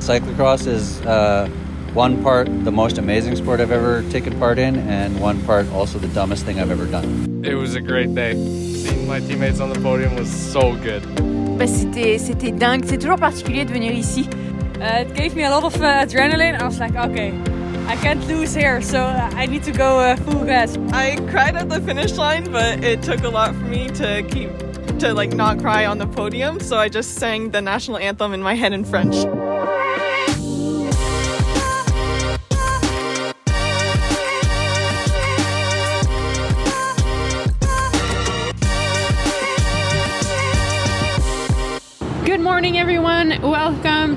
Cyclocross is uh, one part the most amazing sport I've ever taken part in, and one part also the dumbest thing I've ever done. It was a great day. Seeing my teammates on the podium was so good. Bah, c'était, c'était dingue. C'est toujours particulier de venir ici. Uh, it gave me a lot of uh, adrenaline. I was like, okay, I can't lose here, so I need to go uh, full gas. I cried at the finish line, but it took a lot for me to keep to like not cry on the podium. So I just sang the national anthem in my head in French.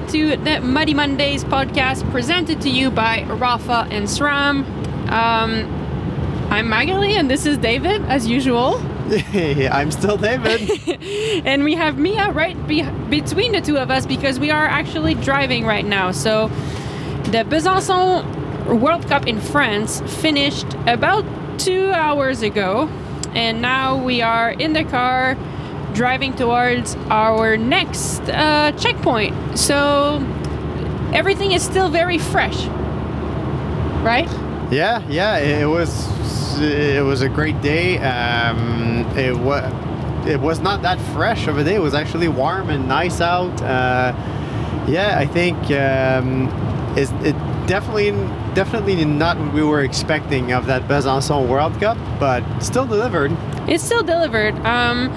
To the Muddy Mondays podcast presented to you by Rapha and SRAM. Um, I'm Maghalie, and this is David, as usual. I'm still David. and we have Mia right be- between the two of us because we are actually driving right now. So, the Besançon World Cup in France finished about two hours ago, and now we are in the car driving towards our next uh, checkpoint. So, everything is still very fresh, right? yeah, yeah, it was it was a great day. Um, it was it was not that fresh of a day. It was actually warm and nice out. Uh, yeah, I think um, it's, it definitely definitely not what we were expecting of that Besançon World Cup, but still delivered. It's still delivered. Um,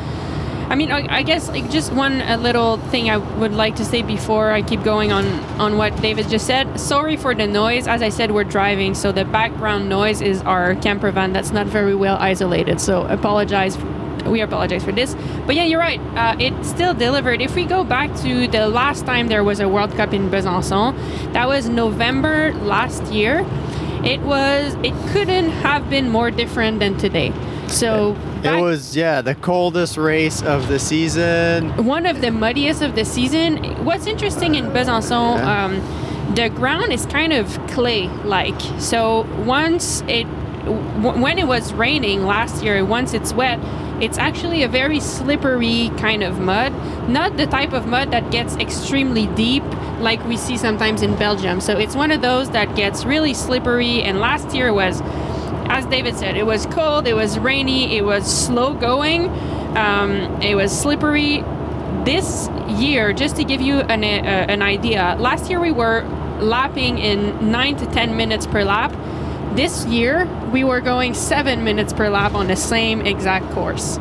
I mean, I, I guess like just one uh, little thing I would like to say before I keep going on on what David just said. Sorry for the noise. As I said, we're driving, so the background noise is our camper van that's not very well isolated. So apologize. We apologize for this. But yeah, you're right. Uh, it still delivered. If we go back to the last time there was a World Cup in Besançon, that was November last year. It was. It couldn't have been more different than today. So It was yeah the coldest race of the season. one of the muddiest of the season. What's interesting in Besançon, Yeah. um, the ground is kind of clay-like. So once it, w- when it was raining last year, once it's wet, it's actually a very slippery kind of mud. Not the type of mud that gets extremely deep like we see sometimes in Belgium. So it's one of those that gets really slippery. And last year was as David said, it was cold, it was rainy, it was slow going, um, it was slippery. This year, just to give you an, uh, an idea, last year we were lapping in 9 to 10 minutes per lap. This year, we were going 7 minutes per lap on the same exact course.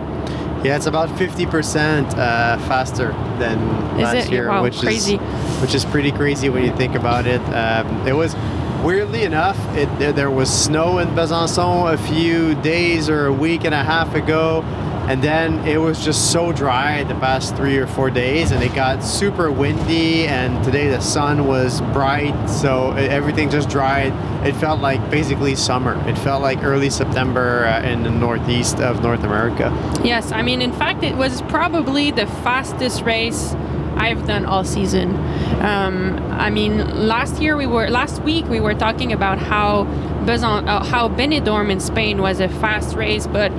Yeah, it's about 50% uh, faster than Is last it? year, Wow, which crazy. is which is pretty crazy when you think about it. Um, it was weirdly enough, it there, there was snow in Besançon a few days or a week and a half ago, and then it was just so dry the past three or four days, and it got super windy. And today the sun was bright, so e- everything just dried. It felt like basically summer. It felt like early September uh, in the northeast of North America. Yes, I mean, in fact, it was probably the fastest race I've done all season. Um, I mean, last year we were, last week we were talking about how Besan, uh, how Benidorm in Spain was a fast race, but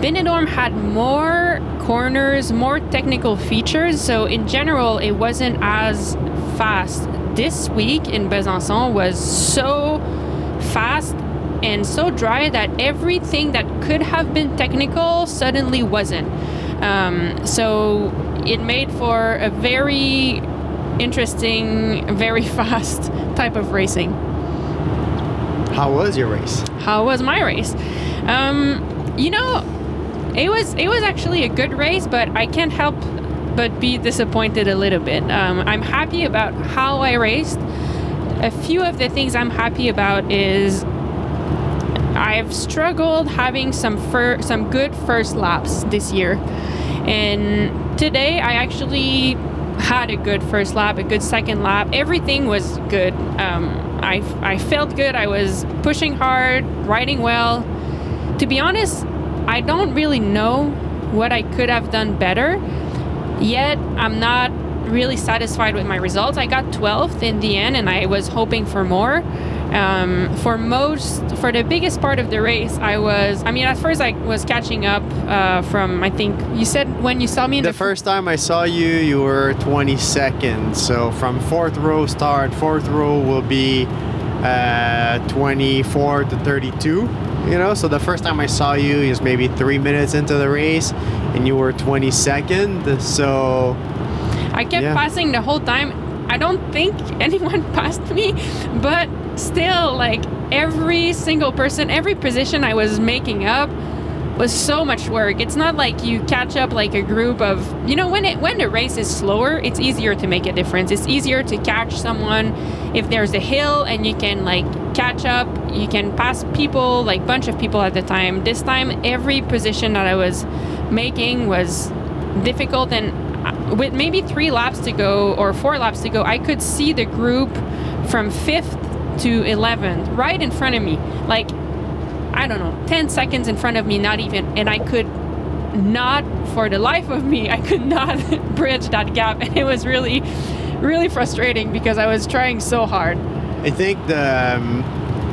Benidorm had more corners, more technical features, so in general, it wasn't as fast. This week in Besançon was so fast and so dry that everything that could have been technical suddenly wasn't. Um, so it made for a very interesting, very fast type of racing. How was your race? How was my race? Um, you know, it was it was actually a good race, but I can't help but be disappointed a little bit. Um, I'm happy about how I raced. A few of the things I'm happy about is I've struggled having some fir- some good first laps this year, and today I actually had a good first lap, a good second lap. Everything was good. Um, I I felt good. I was pushing hard, riding well. To be honest, I don't really know what I could have done better. Yet I'm not really satisfied with my results. I got 12th in the end, and I was hoping for more. Um, for most, for the biggest part of the race, I was. I mean, at first I was catching up uh, from. I think you said when you saw me in The the, first time I saw you, you were 22nd. So from fourth row start, fourth row will be uh, 24 to 32. You know, so the first time I saw you is maybe three minutes into the race, and you were 22nd. So I kept Yeah. passing the whole time. I don't think anyone passed me, but still, like every single person, every position I was making up was so much work. It's not like you catch up like a group of, you know, when it when the race is slower, it's easier to make a difference. It's easier to catch someone if there's a hill and you can like catch up. You can pass people, like bunch of people at the time. This time, every position that I was making was difficult and uh, with maybe three laps to go or four laps to go i could see the group from fifth to 11th right in front of me. Like i don't know 10 seconds in front of me not even and i could not for the life of me i could not bridge that gap. And it was really really frustrating because i was trying so hard. I think the um,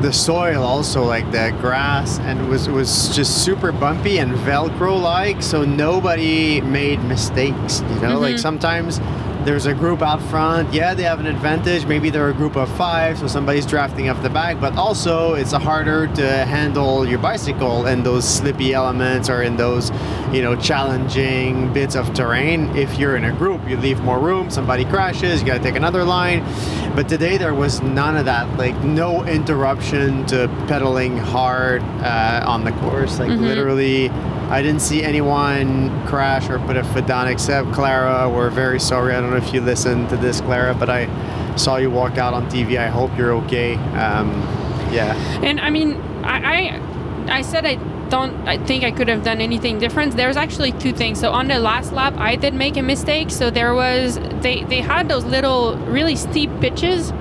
the soil also like the grass and was was just super bumpy and velcro like so nobody made mistakes you know? Like sometimes there's a group out front. Yeah they have an advantage. Maybe they're a group of five so somebody's drafting up the back but also it's harder to handle your bicycle in those slippy elements or in those you know challenging bits of terrain. If you're in a group you leave more room somebody crashes you got to take another line. But today there was none of that like no interruption to pedaling hard uh, on the course. Like literally i didn't see anyone crash or put a foot down except clara we're very sorry i don't know if you listened to this clara but i saw you walk out on tv i hope you're okay um, yeah And I mean, I, I, I said I don't. I think I could have done anything different. There's actually two things. So on the last lap, I did make a mistake. So there was they they had those little really steep pitches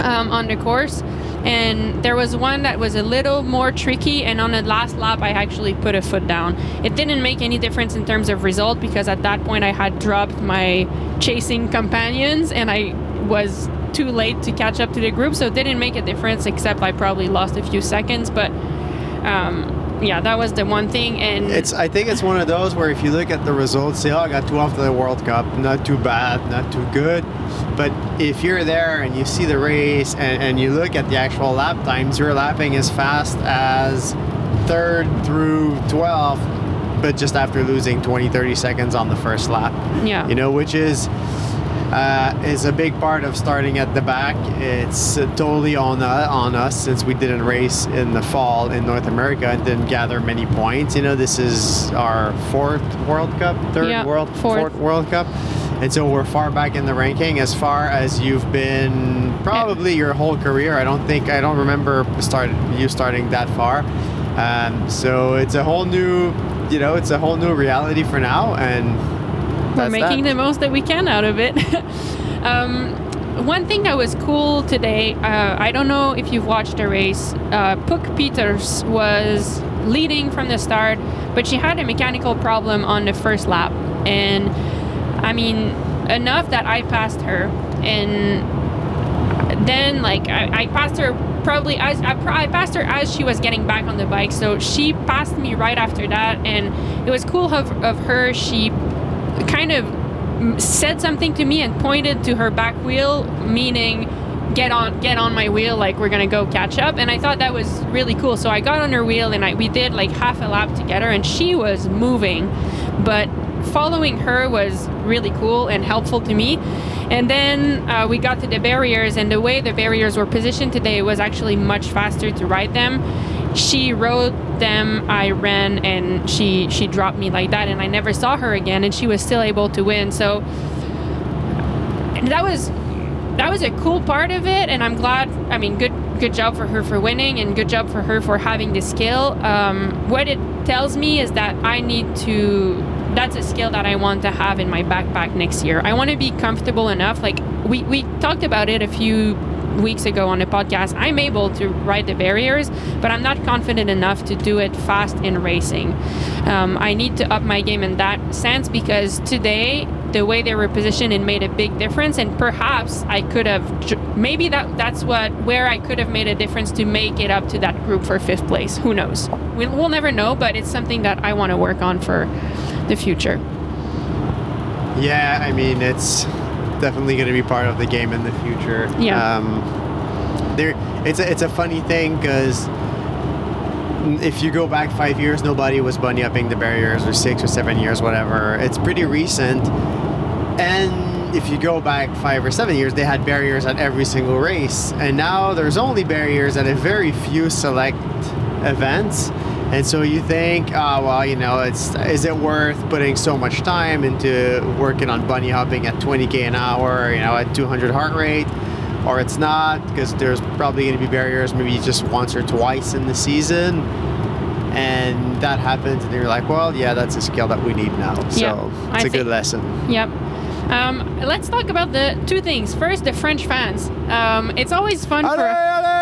um, on the course. And there was one that was a little more tricky, and on the last lap, I actually put a foot down. It didn't make any difference in terms of result because at that point I had dropped my chasing companions and I was too late to catch up to the group, so it didn't make a difference except I probably lost a few seconds. But um, yeah, that was the one thing. And It's. I think it's one of those where if you look at the results, say, "Oh, I got 12th of the World Cup, not too bad, not too good." But if you're there and you see the race and, and you look at the actual lap times, you're lapping as fast as third through 12th, but just after losing 20, 30 seconds on the first lap. yeah, You know, which is. Uh, is a big part of starting at the back. It's uh, totally on uh, on us since we didn't race in the fall in North America and didn't gather many points. You know, this is our fourth World Cup, third World fourth. World Cup, and so we're far back in the ranking as far as you've been probably your whole career. I don't think I don't remember start you starting that far. Um, so it's a whole new, you know, it's a whole new reality for now, and we're making that. the most that we can out of it. um, one thing that was cool today, uh, I don't know if you've watched the race. Uh, Puck Pieterse was leading from the start, but she had a mechanical problem on the first lap, and I mean enough that I passed her, and then like I, I passed her probably as I, I passed her as she was getting back on the bike. So she passed me right after that. And it was cool of, of her. She kind of said something to me and pointed to her back wheel meaning get on get on my wheel. Like we're gonna go catch up. And i thought that was really cool. So i got on her wheel and I, we did like half a lap together and she was moving. But following her was really cool and helpful to me. And then uh, we got to the barriers and the way the barriers were positioned today was actually much faster to ride them. She rode them i ran and she she dropped me like that and i never saw her again and she was still able to win. So that was that was a cool part of it and i'm glad i mean good good job for her for winning and good job for her for having the skill. Um, what it tells me is that i need to that's a skill that i want to have in my backpack next year. I want to be comfortable enough like we, we talked about it a few weeks ago on the podcast. I'm able to ride the barriers but i'm not confident enough to do it fast in racing. Um, i need to up my game in that sense because today the way they were positioned it made a big difference and perhaps I could have maybe that that's what where I could have made a difference to make it up to that group for fifth place. Who knows? We'll, we'll never know but it's something that I want to work on for the future Yeah, I mean it's definitely going to be part of the game in the future. Yeah. Um, there, it's a, it's a funny thing because if you go back five years, nobody was bunny upping the barriers, or six or seven years, whatever. It's pretty recent, and if you go back five or seven years, they had barriers at every single race, and now there's only barriers at a very few select events. And so you think, oh well, you know, it's is it worth putting so much time into working on bunny hopping at 20k an hour, you know, at 200 heart rate, or it's not because there's probably going to be barriers maybe just once or twice in the season, and that happens, and you're like, well, yeah, that's a skill that we need now. So it's I a good lesson. Yep. Um, let's talk about the two things. First, the French fans. Um, it's always fun Allez, for. allez,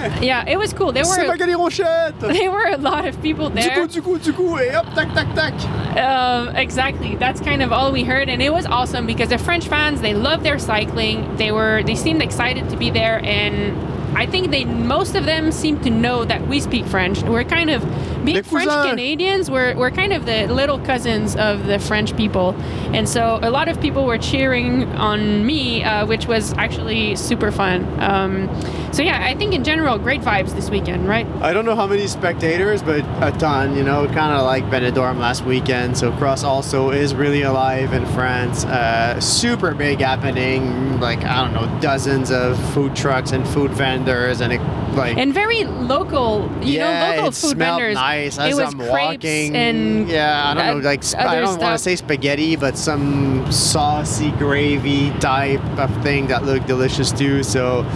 Yeah, it was cool. There were Maghalie Rochette! there were a lot of people there. Du coup, du coup, du coup, et hop, tac, tac, tac! Um, exactly. That's kind of all we heard, and it was awesome because the French fans they love their cycling. They were they seemed excited to be there, and I think they most of them seem to know that we speak French. We're kind of being French. Canadians. We're we're kind of the little cousins of the French people, and so a lot of people were cheering on me, uh, which was actually super fun. Um, so yeah, I think in general, great vibes this weekend, right? I don't know how many spectators, but a ton, you know, kind of like Benidorm last weekend. So Cross also is really alive in France. Uh, super big happening, like, I don't know, dozens of food trucks and food vendors and it, like, And very local, you yeah, know, local it food smelled vendors. nice it was I'm crepes walking. and yeah, I don't know, like sp- I don't want to say spaghetti, but some saucy gravy type of thing that looked delicious too. So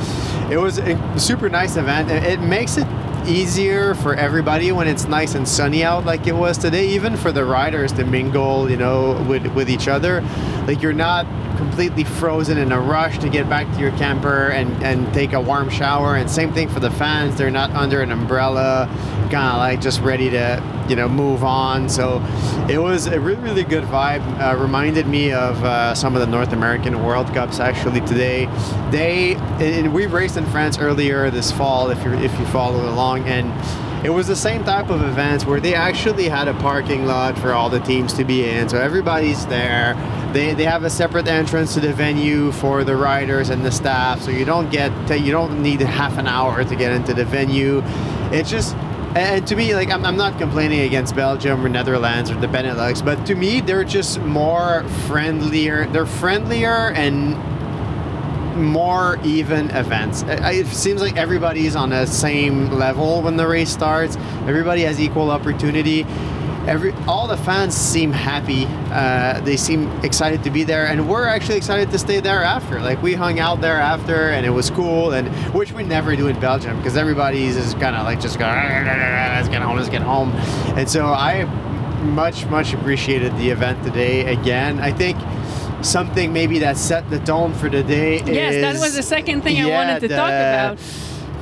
it was a super nice event. It makes it easier for everybody when it's nice and sunny out like it was today even for the riders to mingle you know with with each other. Like you're not completely frozen in a rush to get back to your camper and and take a warm shower. And same thing for the fans they're not under an umbrella kind of like just ready to you know move on. So it was a really really good vibe. Uh, reminded me of uh, some of the north american world cups actually today. They and we raced in france earlier this fall if you if you followed along and it was the same type of events where they actually had a parking lot for all the teams to be in. So everybody's there. They, they have a separate entrance to the venue for the riders and the staff. So you don't get you don't need half an hour to get into the venue. It's just and to me, like I'm, I'm not complaining against Belgium or Netherlands or the Benelux, but to me they're just more friendlier. They're friendlier and more even events. It seems like everybody's on the same level when the race starts. Everybody has equal opportunity. Every all the fans seem happy. Uh, they seem excited to be there, and we're actually excited to stay there after. Like we hung out there after, and it was cool, and which we never do in Belgium because everybody's just kind of like just go, let's get home, let's get home, and so I much much appreciated the event today. Again, I think something maybe that set the tone for the day yes, is that was the second thing I wanted to talk about.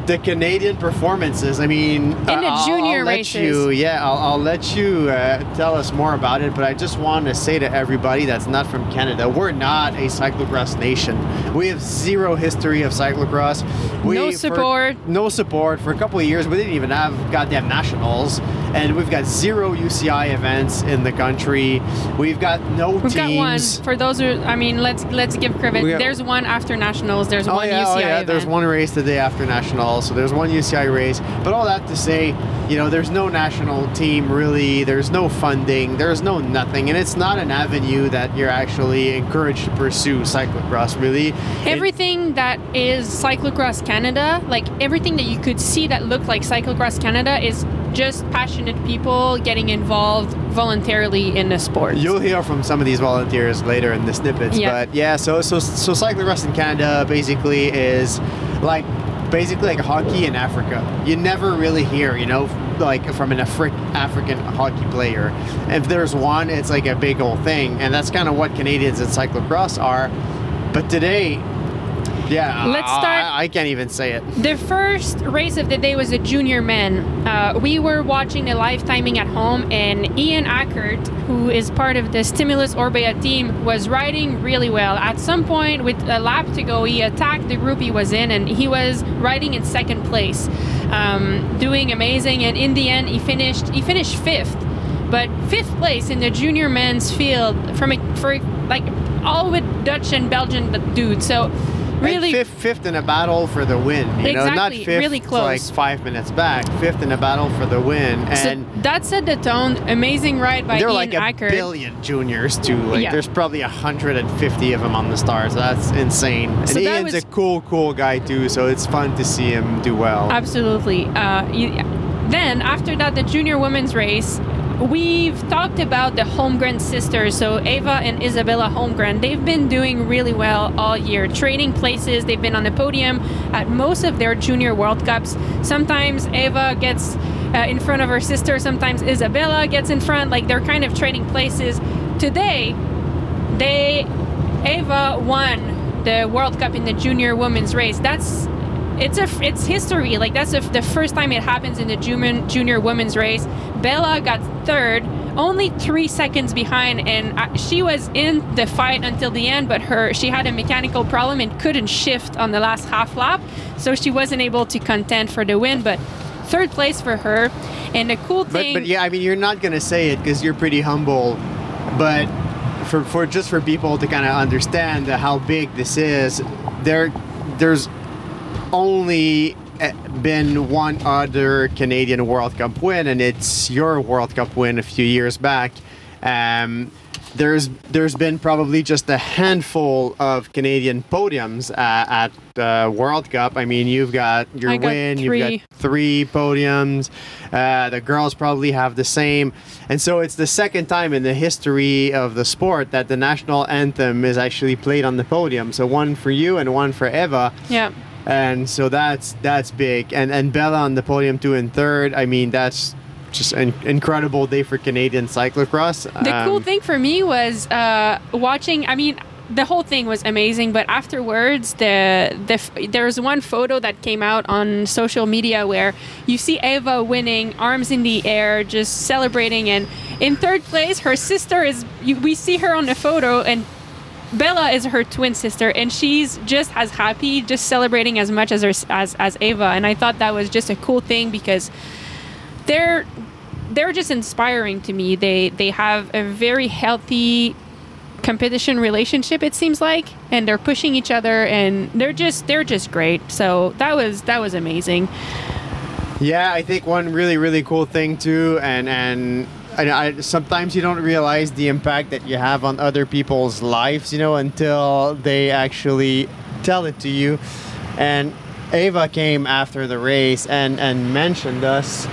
The Canadian performances. I mean, in the junior I'll let races. You, yeah, I'll, I'll let you uh, tell us more about it. But I just want to say to everybody that's not from Canada, we're not a cyclocross nation. We have zero history of cyclocross. We, No for- support. no support. For a couple of years, we didn't even have goddamn nationals, and we've got zero UCI events in the country. We've got no We've got one for those who. I mean, let's let's give credit. Got- There's one after nationals. There's Oh one yeah, UCI oh yeah. event. There's one race the day after nationals, so there's one UCI race. But all that to say, you know, there's no national team really. There's no funding. There's no nothing, and it's not an avenue that you're actually encouraged to pursue cyclocross. Really, It- Everything that is Cyclocross Canada, like everything that you could see that looked like Cyclocross Canada, is just passionate people getting involved voluntarily in the sport. You'll hear from some of these volunteers later in the snippets. Yeah. But yeah, so so so cycling cyclocross in Canada basically is like basically like hockey in Africa. You never really hear, you know, like from an Afri- African hockey player. If there's one, it's like a big old thing, and that's kind of what Canadians in cyclocross are. But today, Yeah. Let's start- I, I can't even say it. The first race of the day was a junior men. Uh, we were watching the live timing at home, and Ian Ackert, who is part of the Stimulus Orbea team, was riding really well. At some point, with a lap to go, he attacked the group he was in, and he was riding in second place, um, doing amazing. And in the end, he finished. He finished fifth, but fifth place in the junior men's field from a, for like all with Dutch and Belgian dudes. So. Really, fifth, fifth in a battle for the win. You know, not Exactly, fifth really close. like five minutes back. Fifth in a battle for the win, and so that set the tone. Amazing ride by there are Ian like a billion juniors too. Like Yeah. there's probably 150 of them on the stars. That's insane. And So Ian's was- a cool, cool guy too. So it's fun to see him do well. Absolutely. Uh, you, then after that, the junior women's race. We've talked about the Holmgren sisters, so Ava and Isabella Holmgren. They've been doing really well all year, trading places. They've been on the podium at most of their junior World Cups. Sometimes Ava gets uh, in front of her sister, sometimes Isabella gets in front. Like they're kind of trading places. Today, they Ava won the World Cup in the junior women's race. That's it's a it's history. Like that's a, the first time it happens in the junior junior women's race. Bella got third, only three seconds behind, and uh, she was in the fight until the end. But her she had a mechanical problem and couldn't shift on the last half lap, so she wasn't able to contend for the win. But third place for her. And the cool but thing, but yeah, I mean you're not gonna say it because you're pretty humble, but for for just for people to kind of understand how big this is, there there's only uh, been one other Canadian World Cup win, and it's your World Cup win a few years back. Um, there's there's been probably just a handful of Canadian podiums uh, at the World Cup. I mean, you've got your I got win, you've got three podiums. Uh, the girls probably have the same, and so it's the second time in the history of the sport that the national anthem is actually played on the podium. So one for you and one for Eva yeah. And so that's that's big and and bella on the podium too in third i mean that's just an incredible day for canadian cyclocross The cool Um, thing for me was uh, watching. I mean, the whole thing was amazing, but afterwards, the the f- there was one photo that came out on social media where you see Ava winning, arms in the air, just celebrating, and in third place, her sister is. You, we see her on the photo, and Bella is her twin sister, and she's just as happy, just celebrating as much as her, as as Ava. And I thought that was just a cool thing because they're they're just inspiring to me. They they have a very healthy competition relationship it seems like and they're pushing each other and they're just they're just great so that was that was amazing yeah i think one really really cool thing too and and I, I, sometimes you don't realize the impact that you have on other people's lives you know until they actually tell it to you and ava came after the race and and mentioned us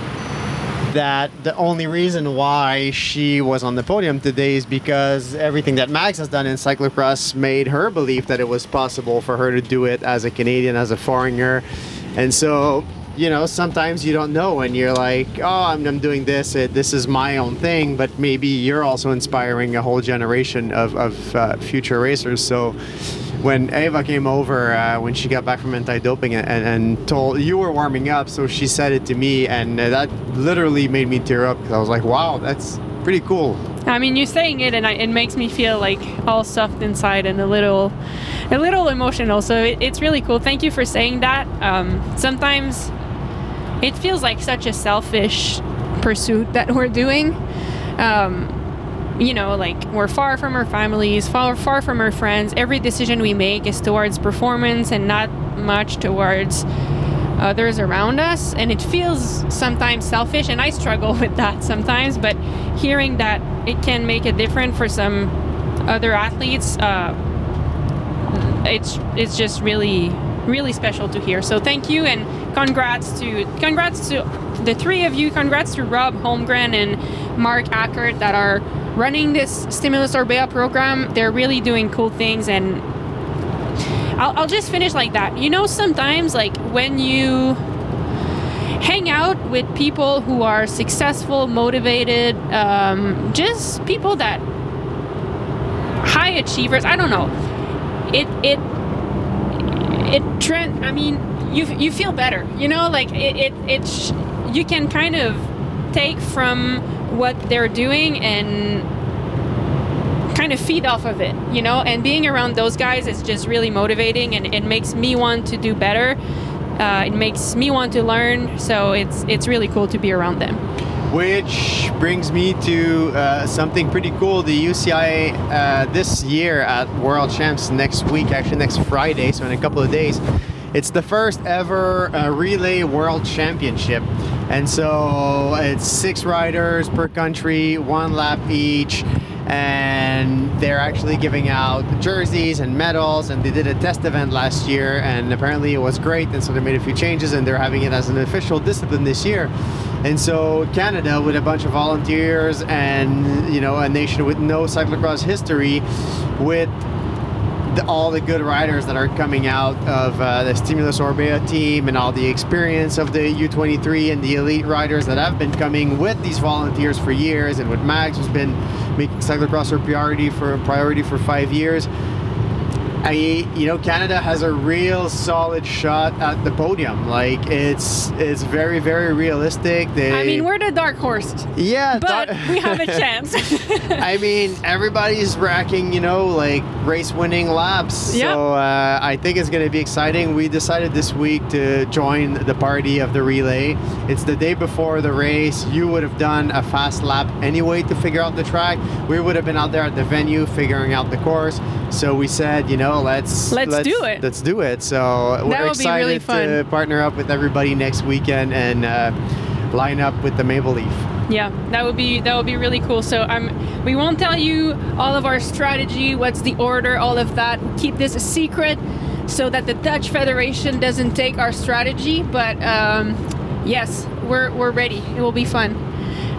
that the only reason why she was on the podium today is because everything that Max has done in cyclocross made her believe that it was possible for her to do it as a Canadian, as a foreigner. And so, you know, sometimes you don't know and you're like, oh, I'm, I'm doing this, uh, this is my own thing, but maybe you're also inspiring a whole generation of, of uh, future racers. So, when Ava came over uh, when she got back from anti-doping and, and, and told you were warming up, so she said it to me, and uh, that literally made me tear up because I was like, "Wow, that's pretty cool." i mean you're saying it and I, it makes me feel like all stuffed inside and a little a little emotional so it, it's really cool thank you for saying that um, sometimes it feels like such a selfish pursuit that we're doing um, you know, like we're far from our families, far far from our friends. Every decision we make is towards performance and not much towards others around us. And it feels sometimes selfish, and I struggle with that sometimes. But hearing that it can make a difference for some other athletes, uh, it's it's just really really special to hear. So thank you and congrats to congrats to the three of you. Congrats to Rob Holmgren and Mark Ackert that are running this Stimulus Orbea program. They're really doing cool things and I'll, I'll just finish like that. You know, sometimes like when you hang out with people who are successful, motivated, um, just people that high achievers. I don't know. It it it Trent. I mean, you you feel better. You know, like it it, you can kind of take from what they're doing and kind of feed off of it, you know. And being around those guys is just really motivating, and it makes me want to do better. Uh, it makes me want to learn, so it's it's really cool to be around them. Which brings me to uh, something pretty cool. The UCI uh, this year at World Champs next week, actually next Friday, so in a couple of days, it's the first ever uh, relay World Championship. And so it's six riders per country, one lap each. And they're actually giving out jerseys and medals. And they did a test event last year. And apparently it was great. And so they made a few changes. And they're having it as an official discipline this year. And so canada with a bunch of volunteers and you know a nation with no cyclocross history with the, all the good riders that are coming out of uh, the Stimulus Orbea team and all the experience of the U23 and the elite riders that have been coming with these volunteers for years and with Max who's been making cyclocross a priority for priority for five years. I, you know, Canada has a real solid shot at the podium. Like it's it's very very realistic. They, I mean, we're the dark horse, yeah, but dar- we have a chance. I mean, everybody's racking, you know, like race winning laps. Yeah. So uh, I think it's going to be exciting. We decided this week to join the party of the relay. It's the day before the race. You would have done a fast lap anyway to figure out the track. We would have been out there at the venue figuring out the course. So we said, you know, let's Let's do it. Let's do it. So we're really excited fun. to partner up with everybody next weekend and uh, line up with the Maple Leaf. Yeah, that would be that would be really cool. So um, we won't tell you all of our strategy, what's the order, all of that. Keep this a secret so that the Dutch Federation doesn't take our strategy. But um, yes, we're we're ready. It will be fun.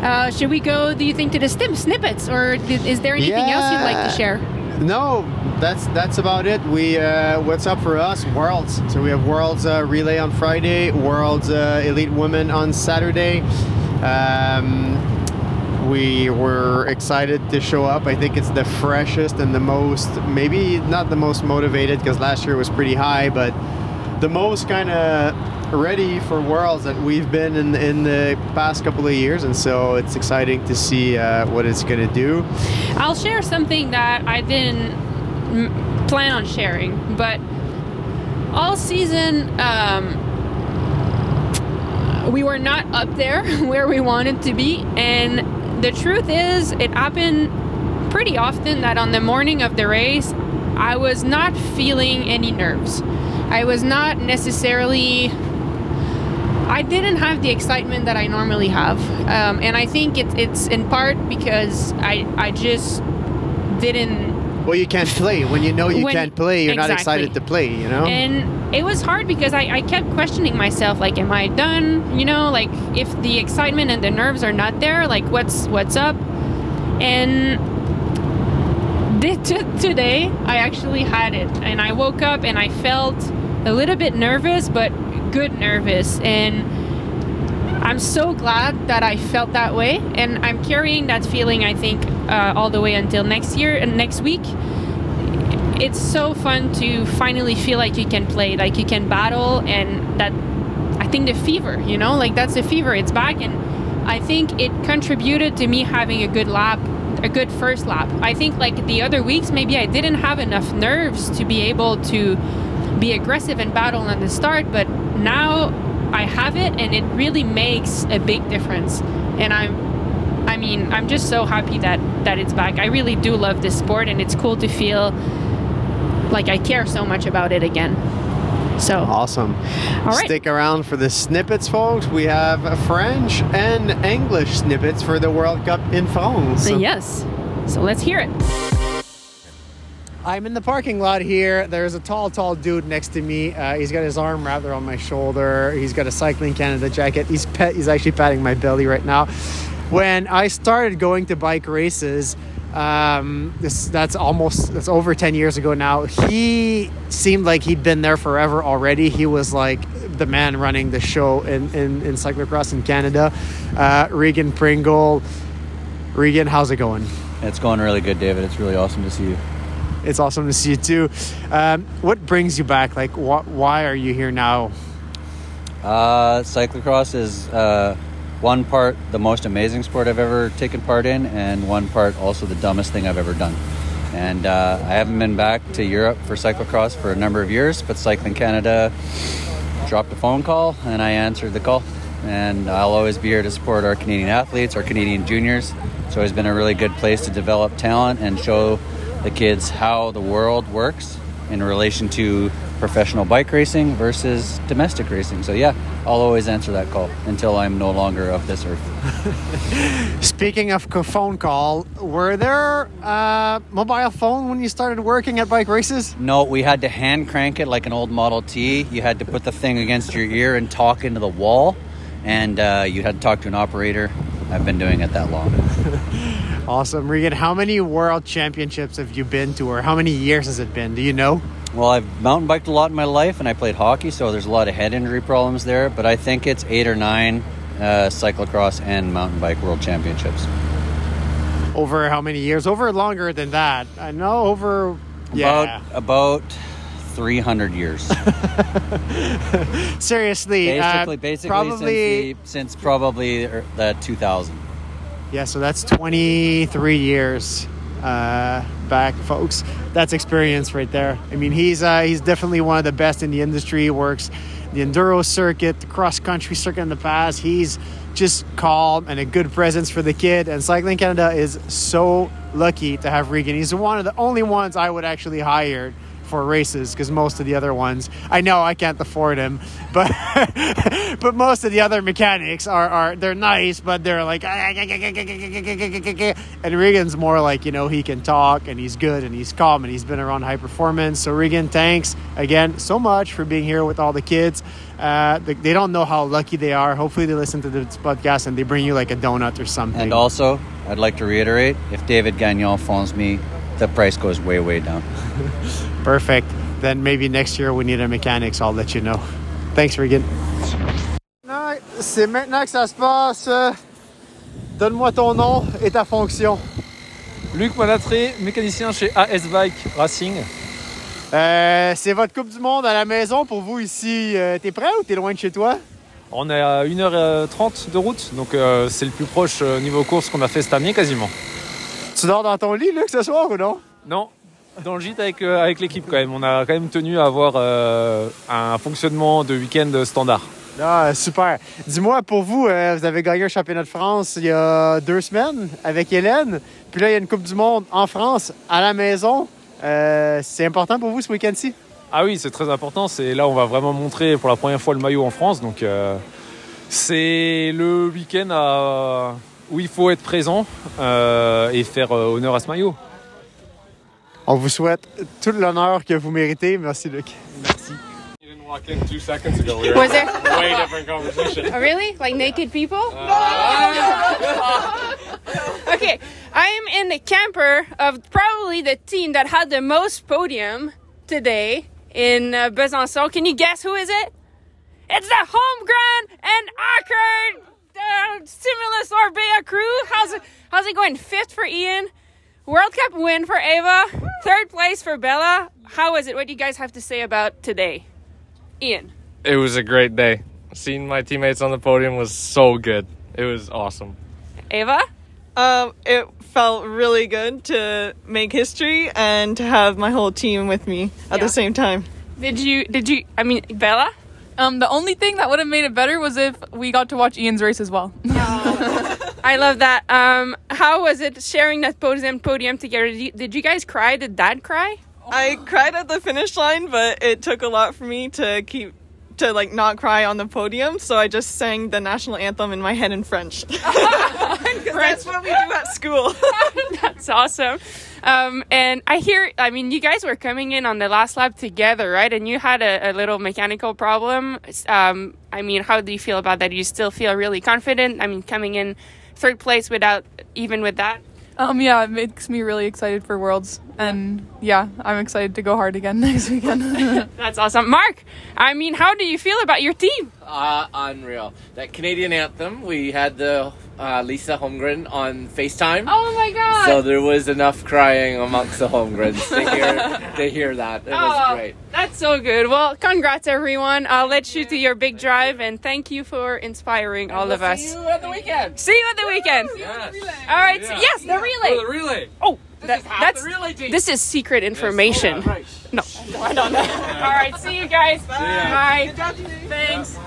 Uh, should we go? Do you think to the stim snippets, or th- is there anything else you'd like to share? No, that's that's about it. We uh, what's up for us? Worlds. So we have Worlds uh, relay on Friday, Worlds uh, Elite Women on Saturday. Um, we were excited to show up. I think it's the freshest and the most, maybe not the most motivated because last year was pretty high, but the most kind of ready for Worlds that we've been in in the past couple of years, and so it's exciting to see uh, what it's going to do. I'll share something that I didn't plan on sharing, but all season um, we were not up there where we wanted to be, and the truth is, it happened pretty often that on the morning of the race, I was not feeling any nerves. I was not necessarily I didn't have the excitement that I normally have, um, and I think it's it's in part because I I just didn't. Well, you can't play when you know you When- can't play. You're not excited to play. You know. And it was hard because I, I kept questioning myself, like, am I done? You know, like if the excitement and the nerves are not there, like what's what's up? And today I actually had it, and I woke up and I felt a little bit nervous, but good nervous, and I'm so glad that I felt that way, and I'm carrying that feeling. I think uh, all the way until next year and next week. It's so fun to finally feel like you can play, like you can battle, and that I think the fever, you know, like that's the fever. It's back, and I think it contributed to me having a good lap, a good first lap. I think like the other weeks, maybe I didn't have enough nerves to be able to be aggressive and battle on the start, but now I have it, and it really makes a big difference. And I'm I mean, I'm just so happy that that it's back. I really do love this sport, and it's cool to feel like I care so much about it again. So, Awesome. all right. Stick around for the snippets, folks. We have French and English snippets for the World Cup in France. yes. So let's hear it. I'm in the parking lot here. There's a tall, tall dude next to me. Uh, he's got his arm wrapped around my shoulder. He's got a Cycling Canada jacket. He's pet. He's actually patting my belly right now. When I started going to bike races, um, this that's almost that's over 10 years ago now. He seemed like he'd been there forever already. He was like the man running the show in in, in cyclocross in Canada. Uh, Regan Pringle. Regan, how's it going? It's going really good, David. It's really awesome to see you. It's awesome to see you too. Um, what brings you back? Like, wh- why are you here now? Uh, cyclocross is uh, one part the most amazing sport I've ever taken part in, and one part also the dumbest thing I've ever done. And uh, I haven't been back to Europe for cyclocross for a number of years, but Cycling Canada dropped a phone call, and I answered the call. And I'll always be here to support our Canadian athletes, our Canadian juniors. It's always been a really good place to develop talent and show the kids how the world works in relation to professional bike racing versus domestic racing. So yeah, I'll always answer that call until I'm no longer of this earth. Speaking of phone call, were there uh, mobile phone when you started working at bike races? No, we had to hand crank it like an old Model T. You had to put the thing against your ear and talk into the wall, and uh, you had to talk to an operator. I've been doing it that long. Awesome, Regan. How many world championships have you been to, or how many years has it been? Do you know? Well, I've mountain biked a lot in my life, and I played hockey, so there's a lot of head injury problems there. But I think it's eight or nine uh, cyclocross and mountain bike world championships. Over how many years? Over longer than that. I know over. Yeah. About about 300 years. Seriously, basically, uh, basically probably. since, the, since probably the, the 2000. Yeah, so that's 23 years uh, back, folks. That's experience right there. I mean, he's uh, he's definitely one of the best in the industry. Works the enduro circuit, the cross country circuit in the past. He's just calm and a good presence for the kid. And Cycling Canada is so lucky to have Regan. He's one of the only ones I would actually hire for races because most of the other ones I know I can't afford him but but most of the other mechanics are, are they're nice but they're like and Regan's more like you know he can talk and he's good and he's calm and he's been around high performance. So Regan thanks again so much for being here with all the kids. Uh, they, they don't know how lucky they are. Hopefully they listen to this podcast and they bring you like a donut or something. And also, I'd like to reiterate if David Gagnon phones me, the price goes way, way down. Perfect. Then maybe next year we need a mechanics. I'll let you know. Thanks, Regan. C'est maintenant que ça se passe. Euh, Donne-moi ton nom et ta fonction. Luc Malatré, mécanicien chez AS Bike Racing. Euh, c'est votre Coupe du Monde à la maison pour vous ici. Euh, t'es prêt ou t'es loin de chez toi? On est à 1h30 de route, donc euh, c'est le plus proche euh, niveau course qu'on a fait cette année quasiment. Tu dors dans ton lit, Luc, ce soir ou non? Non, dans le gîte avec, euh, avec l'équipe quand même. On a quand même tenu à avoir euh, un fonctionnement de week-end standard. Ah, super. Dis-moi, pour vous, euh, vous avez gagné un championnat de France il y a deux semaines avec Hélène. Puis là, il y a une Coupe du Monde en France, à la maison. C'est important pour vous ce week-end-ci? Ah oui, c'est très important. C'est là on va vraiment montrer pour la première fois le maillot en France. Donc c'est le week-end à- où il faut être présent euh, et faire euh, honneur à ce maillot. On vous souhaite tout l'honneur que vous méritez. Merci, Luc. Merci. You didn't walk in two seconds ago. We were Was there? way different conversation. Oh, really? Like naked people? okay, I am in the camper of probably the team that had the most podium today in uh, Besançon. Can you guess who is it? It's the Homegrown and Acker uh, Stimulus Orbea crew. How's it? How's it going? Fifth for Ian. World Cup win for Ava. Third place for Bella. How was it? What do you guys have to say about today? Ian. It was a great day. Seeing my teammates on the podium was so good. It was awesome. Ava? Um, it felt really good to make history and to have my whole team with me at Yeah. the same time. Did you did you I mean Bella? Um, the only thing that would have made it better was if we got to watch Ian's race as well. I love that. Um how was it sharing that podium podium together? Did you, did you guys cry? Did dad cry? I cried at the finish line, but it took a lot for me to keep to like not cry on the podium. So I just sang the national anthem in my head in French. that's what we do at school. That's awesome. Um, and I hear, I mean, you guys were coming in on the last lap together, right? And you had a, a little mechanical problem. Um, I mean, how do you feel about that? Do you still feel really confident? I mean, coming in third place without, even with that? Um, yeah, it makes me really excited for Worlds, and yeah, I'm excited to go hard again next weekend. That's awesome. Mark, I mean, how do you feel about your team? Uh, unreal. That Canadian anthem, we had the uh, Lisa Holmgren on FaceTime. Oh my god! So there was enough crying amongst the Holmgrens to hear, to hear that. It was Oh, great. That's so good. Well, congrats everyone. I'll let you to your big drive and thank you for inspiring all of us. See you at the weekend. See you at the weekend. All right. so- yes, the relay. the relay. Oh, that, is half that's the this is secret information. right. No, I don't know. All right. See you guys. Bye. Thanks.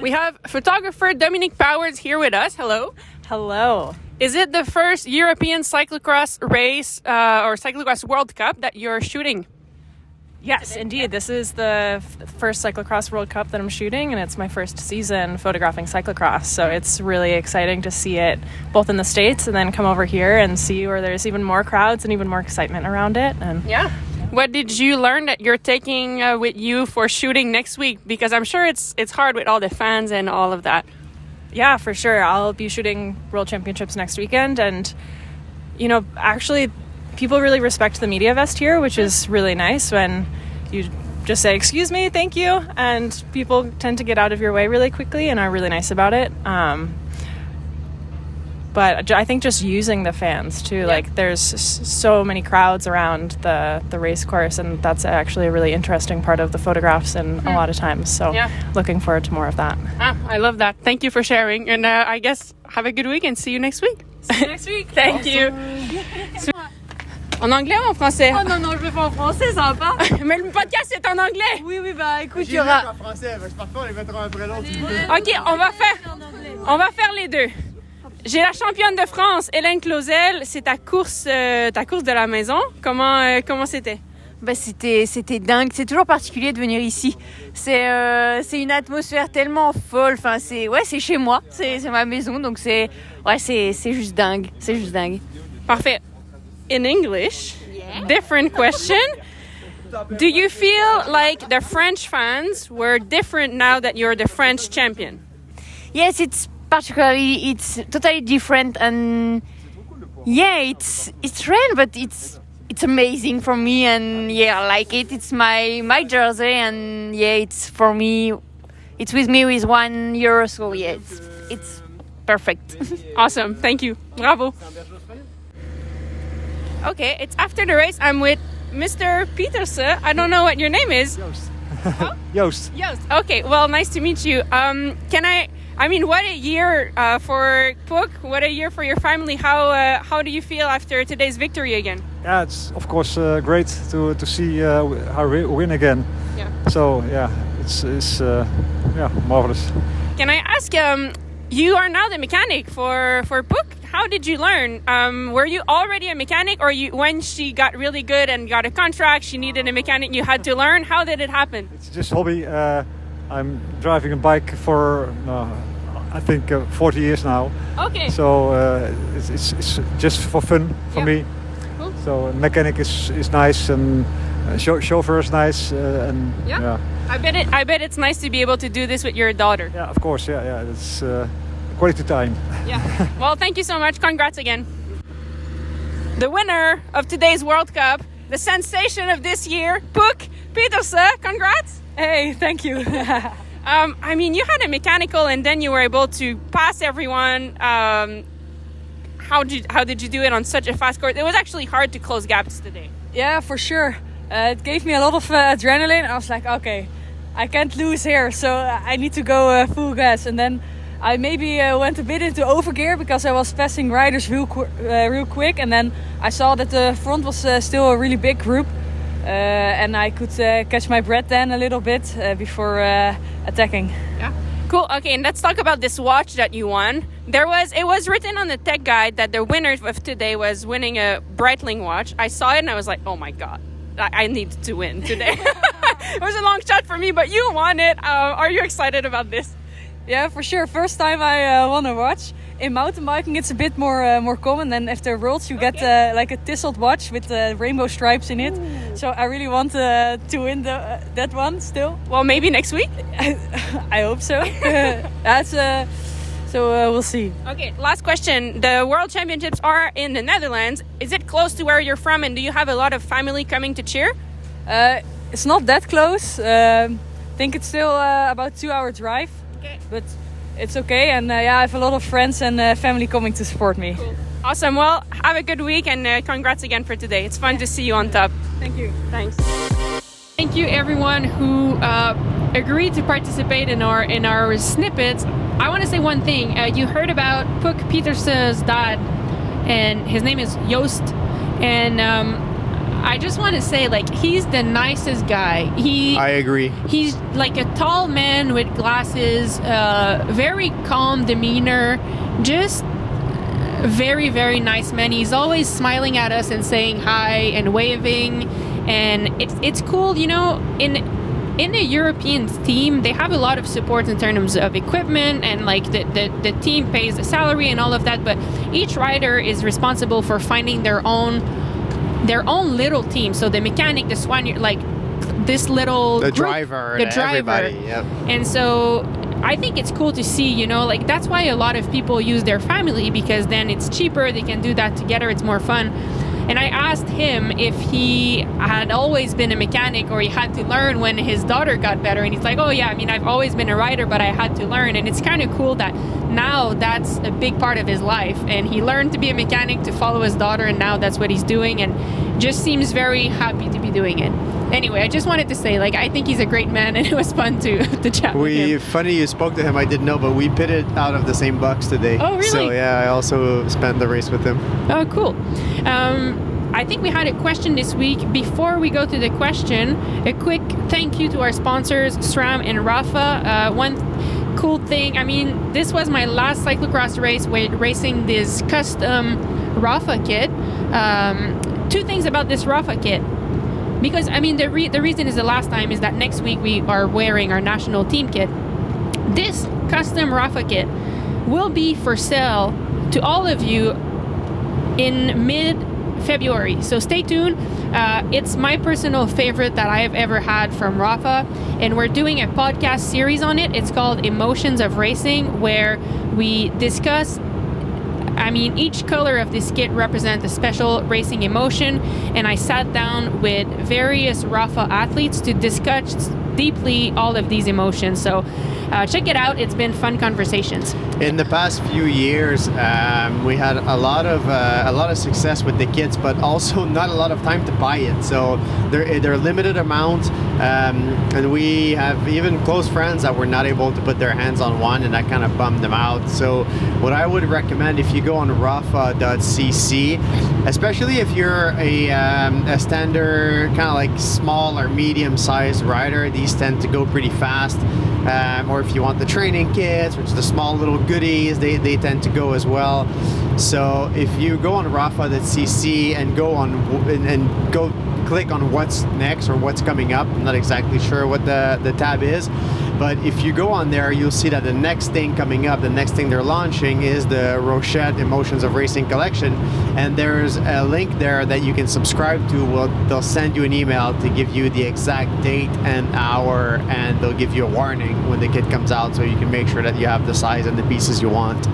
We have photographer Dominique Powers here with us. Hello. Hello. Is it the first European cyclocross race uh, or cyclocross World Cup that you're shooting? Yes, indeed. This is the f- first cyclocross World Cup that I'm shooting, and it's my first season photographing cyclocross. So it's really exciting to see it both in the States and then come over here and see where there's even more crowds and even more excitement around it. And Yeah. What did you learn that you're taking uh, with you for shooting next week? Because I'm sure it's it's hard with all the fans and all of that. yeah, for sure. I'll be shooting World Championships next weekend, and you know, actually, people really respect the media vest here, which is really nice. When you just say "excuse me, thank you," and people tend to get out of your way really quickly and are really nice about it. Um, but I think just using the fans too, like there's so many crowds around the the race course, and that's actually a really interesting part of the photographs and a lot of times. So, Yeah. looking forward to more of that. Ah, I love that. Thank you for sharing, and uh, I guess have a good week and see you next week. See you next week. Thank you. En anglais ou en français? Oh non, non, je vais pas en français, ça va pas Mais le podcast est en anglais. Oui, oui, bah écoute, il y aura. français, parfois on les mettra un après l'autre. Ok, on va faire, on va faire les deux. J'ai la championne de France, Hélène Clausel. C'est ta course, euh, ta course de la maison. Comment, euh, comment c'était? Bah, c'était c'était dingue. C'est toujours particulier de venir ici. C'est euh, c'est une atmosphère tellement folle. Enfin, c'est ouais, c'est chez moi. C'est c'est ma maison, donc c'est ouais, c'est c'est juste dingue. C'est juste dingue. Parfait. In English, different question. Do you feel like the French fans were different now that you're the French champion? Yes, it's particularly it's totally different and yeah, it's it's rare, but it's it's amazing for me and yeah, I like it. It's my my jersey and yeah, it's for me. It's with me with one euro, so yeah, it's it's perfect. Awesome. Thank you. Bravo. Okay, it's after the race. I'm with Mr. Pieterse. I don't know what your name is. Joost. Yes. Okay. Well, nice to meet you. Um, can I? I mean, what a year uh, for Puck. What a year for your family. How uh, how do you feel after today's victory again? Yeah, it's of course uh, great to to see uh, her win again. Yeah. So yeah, it's it's uh, yeah marvelous. Can I ask? Um, you are now the mechanic for for Puck. How did you learn? Um, were you already a mechanic, or you when she got really good and got a contract, she needed a mechanic, you had to learn? How did it happen? It's just hobby. Uh, I'm driving a bike for uh, I think uh, 40 years now. Okay. So uh, it's, it's it's just for fun for Yeah. me. Cool. So mechanic is is nice and uh, chauffeur is nice uh, and Yeah. I bet it. I bet it's nice to be able to do this with your daughter. Yeah, of course. Yeah, yeah. It's uh, quality time. Yeah. well, thank you so much. Congrats again. The winner of today's World Cup, the sensation of this year, Puck Pieterse. Congrats. Hey, thank you. um, I mean, you had a mechanical, and then you were able to pass everyone. Um, how did how did you do it on such a fast course? It was actually hard to close gaps today. Yeah, for sure. Uh, it gave me a lot of uh, adrenaline. I was like, okay, I can't lose here, so I need to go uh, full gas. And then I maybe uh, went a bit into overgear because I was passing riders real, qu- uh, real quick. And then I saw that the front was uh, still a really big group. Uh, and I could uh, catch my breath then a little bit uh, before uh, attacking. Yeah. Cool. Okay, and let's talk about this watch that you won. There was it was written on the tech guide that the winner of today was winning a Breitling watch. I saw it and I was like, oh my god, I, I need to win today. it was a long shot for me, but you won it. Uh, are you excited about this? Yeah, for sure. First time I uh, won a watch. In mountain biking, it's a bit more uh, more common. Than after Worlds, you get uh, like a Tissot watch with uh, rainbow stripes in it. So I really want uh, to win the, uh, that one still. Well, maybe next week. I hope so. That's uh, so uh, we'll see. Okay, last question. The World Championships are in the Netherlands. Is it close to where you're from, and do you have a lot of family coming to cheer? Uh, it's not that close. Um, I think it's still uh, about two hour drive. Okay. But it's okay. And uh, yeah, I have a lot of friends and uh, family coming to support me. Awesome. Well, have a good week and uh, congrats again for today. It's fun to see you on top. Thank you. Thanks. Thank you everyone who uh, agreed to participate in our in our snippets. I want to say one thing. Uh, you heard about Puck Pieterse's dad, and his name is Joost, and um, I just want to say like he's the nicest guy. He I agree. He's like a tall man with glasses, uh, very calm demeanor, just very very nice man. He's always smiling at us and saying hi and waving, and it's it's cool, you know. In in the European team, they have a lot of support in terms of equipment and like the, the, the team pays the salary and all of that. But each rider is responsible for finding their own their own little team. So the mechanic, the soigneur, like this little The group, driver, the driver. everybody. Yep. And so I think it's cool to see, you know, like that's why a lot of people use their family because then it's cheaper, they can do that together, it's more fun. And I asked him if he had always been a mechanic or he had to learn when his daughter got better. And he's like, oh, yeah, I mean, I've always been a rider, but I had to learn. And it's kind of cool that now that's a big part of his life. And he learned to be a mechanic to follow his daughter, and now that's what he's doing. And just seems very happy to be doing it. Anyway, I just wanted to say, like, I think he's a great man, and it was fun to, to chat with him. We funny you spoke to him. I didn't know, but we pitted out of the same box today. Oh, really? So yeah, I also spent the race with him. Oh, cool. Um, I think we had a question this week. Before we go to the question, a quick thank you to our sponsors, SRAM and Rapha. Uh, one cool thing, I mean, this was my last cyclocross race with racing this custom Rapha kit. Um, two things about this Rapha kit. Because, I mean, the, re- the reason is the last time is that next week we are wearing our national team kit. This custom Rapha kit will be for sale to all of you in mid February. So stay tuned. Uh, it's my personal favorite that I have ever had from Rapha, and we're doing a podcast series on it. It's called Emotions of Racing, where we discuss. I mean, each color of this kit represents a special racing emotion, and I sat down with various Rapha athletes to discuss deeply all of these emotions. So uh, check it out. It's been fun conversations. In the past few years, um, we had a lot of uh, a lot of success with the kits, but also not a lot of time to buy it. So they're they're limited amount, um, and we have even close friends that were not able to put their hands on one, and that kind of bummed them out. So what I would recommend if you go on rapha.cc, especially if you're a um, a standard kind of like small or medium sized rider, these tend to go pretty fast. Um, or if you want the training kits, which is the small little goodies, they, they tend to go as well. So if you go on rapha.cc and go on and, and go click on what's next or what's coming up, I'm not exactly sure what the, the tab is, but if you go on there, you'll see that the next thing coming up, the next thing they're launching is the Rochette Emotions of Racing collection. And there's a link there that you can subscribe to. Well, they'll send you an email to give you the exact date and hour, and they'll give you a warning when the kit comes out so you can make sure that you have the size and the pieces you want.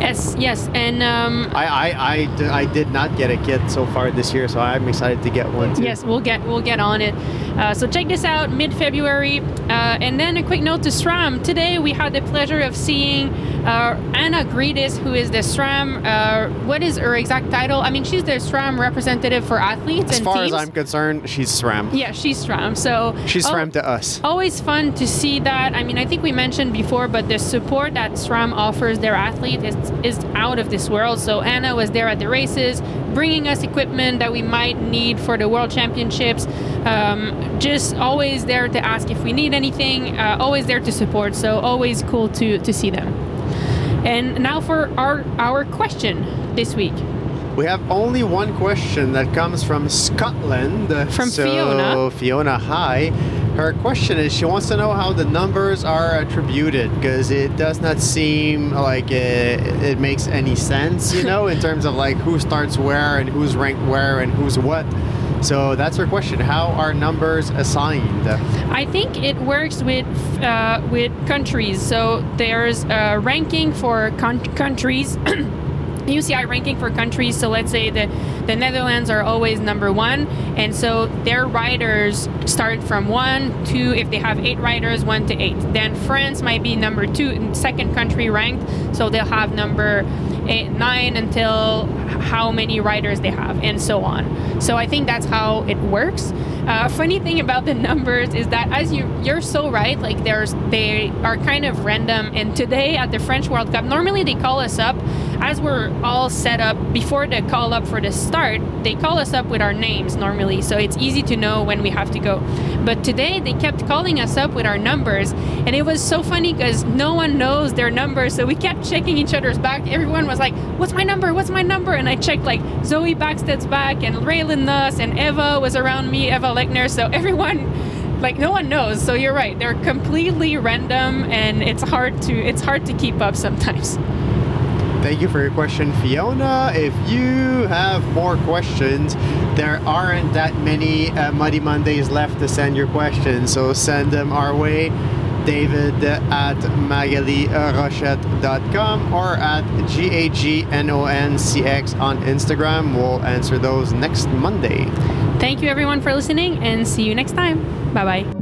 Yes, yes, and um, I, I, I, d- I did not get a kit so far this year, so I'm excited to get one too. Yes, we'll get we'll get on it. Uh, so check this out mid February, uh, and then a quick note to SRAM. Today we had the pleasure of seeing Anna Gridis, who is the SRAM. Uh, what is her exact title? I mean, she's the SRAM representative for athletes As and far teams. as I'm concerned, she's SRAM. yeah, she's SRAM. So She's oh, SRAM to us. Always fun to see that. I mean, I think we mentioned before, but the support that SRAM offers their athletes is, is out of this world. So Anna was there at the races, bringing us equipment that we might need for the World Championships. Um, just always there to ask if we need anything. Uh, always there to support. So always cool to to see them. And now for our our question this week. We have only one question that comes from Scotland. From so, Fiona. Fiona, hi. Her question is she wants to know how the numbers are attributed because it does not seem like it, it makes any sense, you know, in terms of like who starts where and who's ranked where and who's what. So that's her question. How are numbers assigned? I think it works with uh, with countries. So there's a ranking for countries. UCI ranking for countries. So let's say the, the Netherlands are always number one. And so their riders start from one, to, if they have eight riders, one to eight. Then France might be number two, second country ranked. So they'll have number eight, nine until how many riders they have, and so on. So I think that's how it works. Uh, funny thing about the numbers is that as you you're so right, like there's they are kind of random. And today at the French World Cup, normally they call us up as we're all set up before the call up for the start. They call us up with our names normally, so it's easy to know when we have to go. But today they kept calling us up with our numbers, and it was so funny because no one knows their numbers, so we kept checking each other's back. Everyone was like, "What's my number? What's my number?" And I checked like Zoe Backstedt's back, and Raylan Nuss, and Eva was around me, Eva Lechner. So everyone, like no one knows. So you're right; they're completely random, and it's hard to it's hard to keep up sometimes. Thank you for your question, Fiona. If you have more questions, there aren't that many uh, Muddy Mondays left to send your questions, so send them our way. David at maghalierochette.com or at G-A-G-N-O-N-C-X on Instagram. We'll answer those next Monday. Thank you everyone for listening, and see you next time. Bye bye.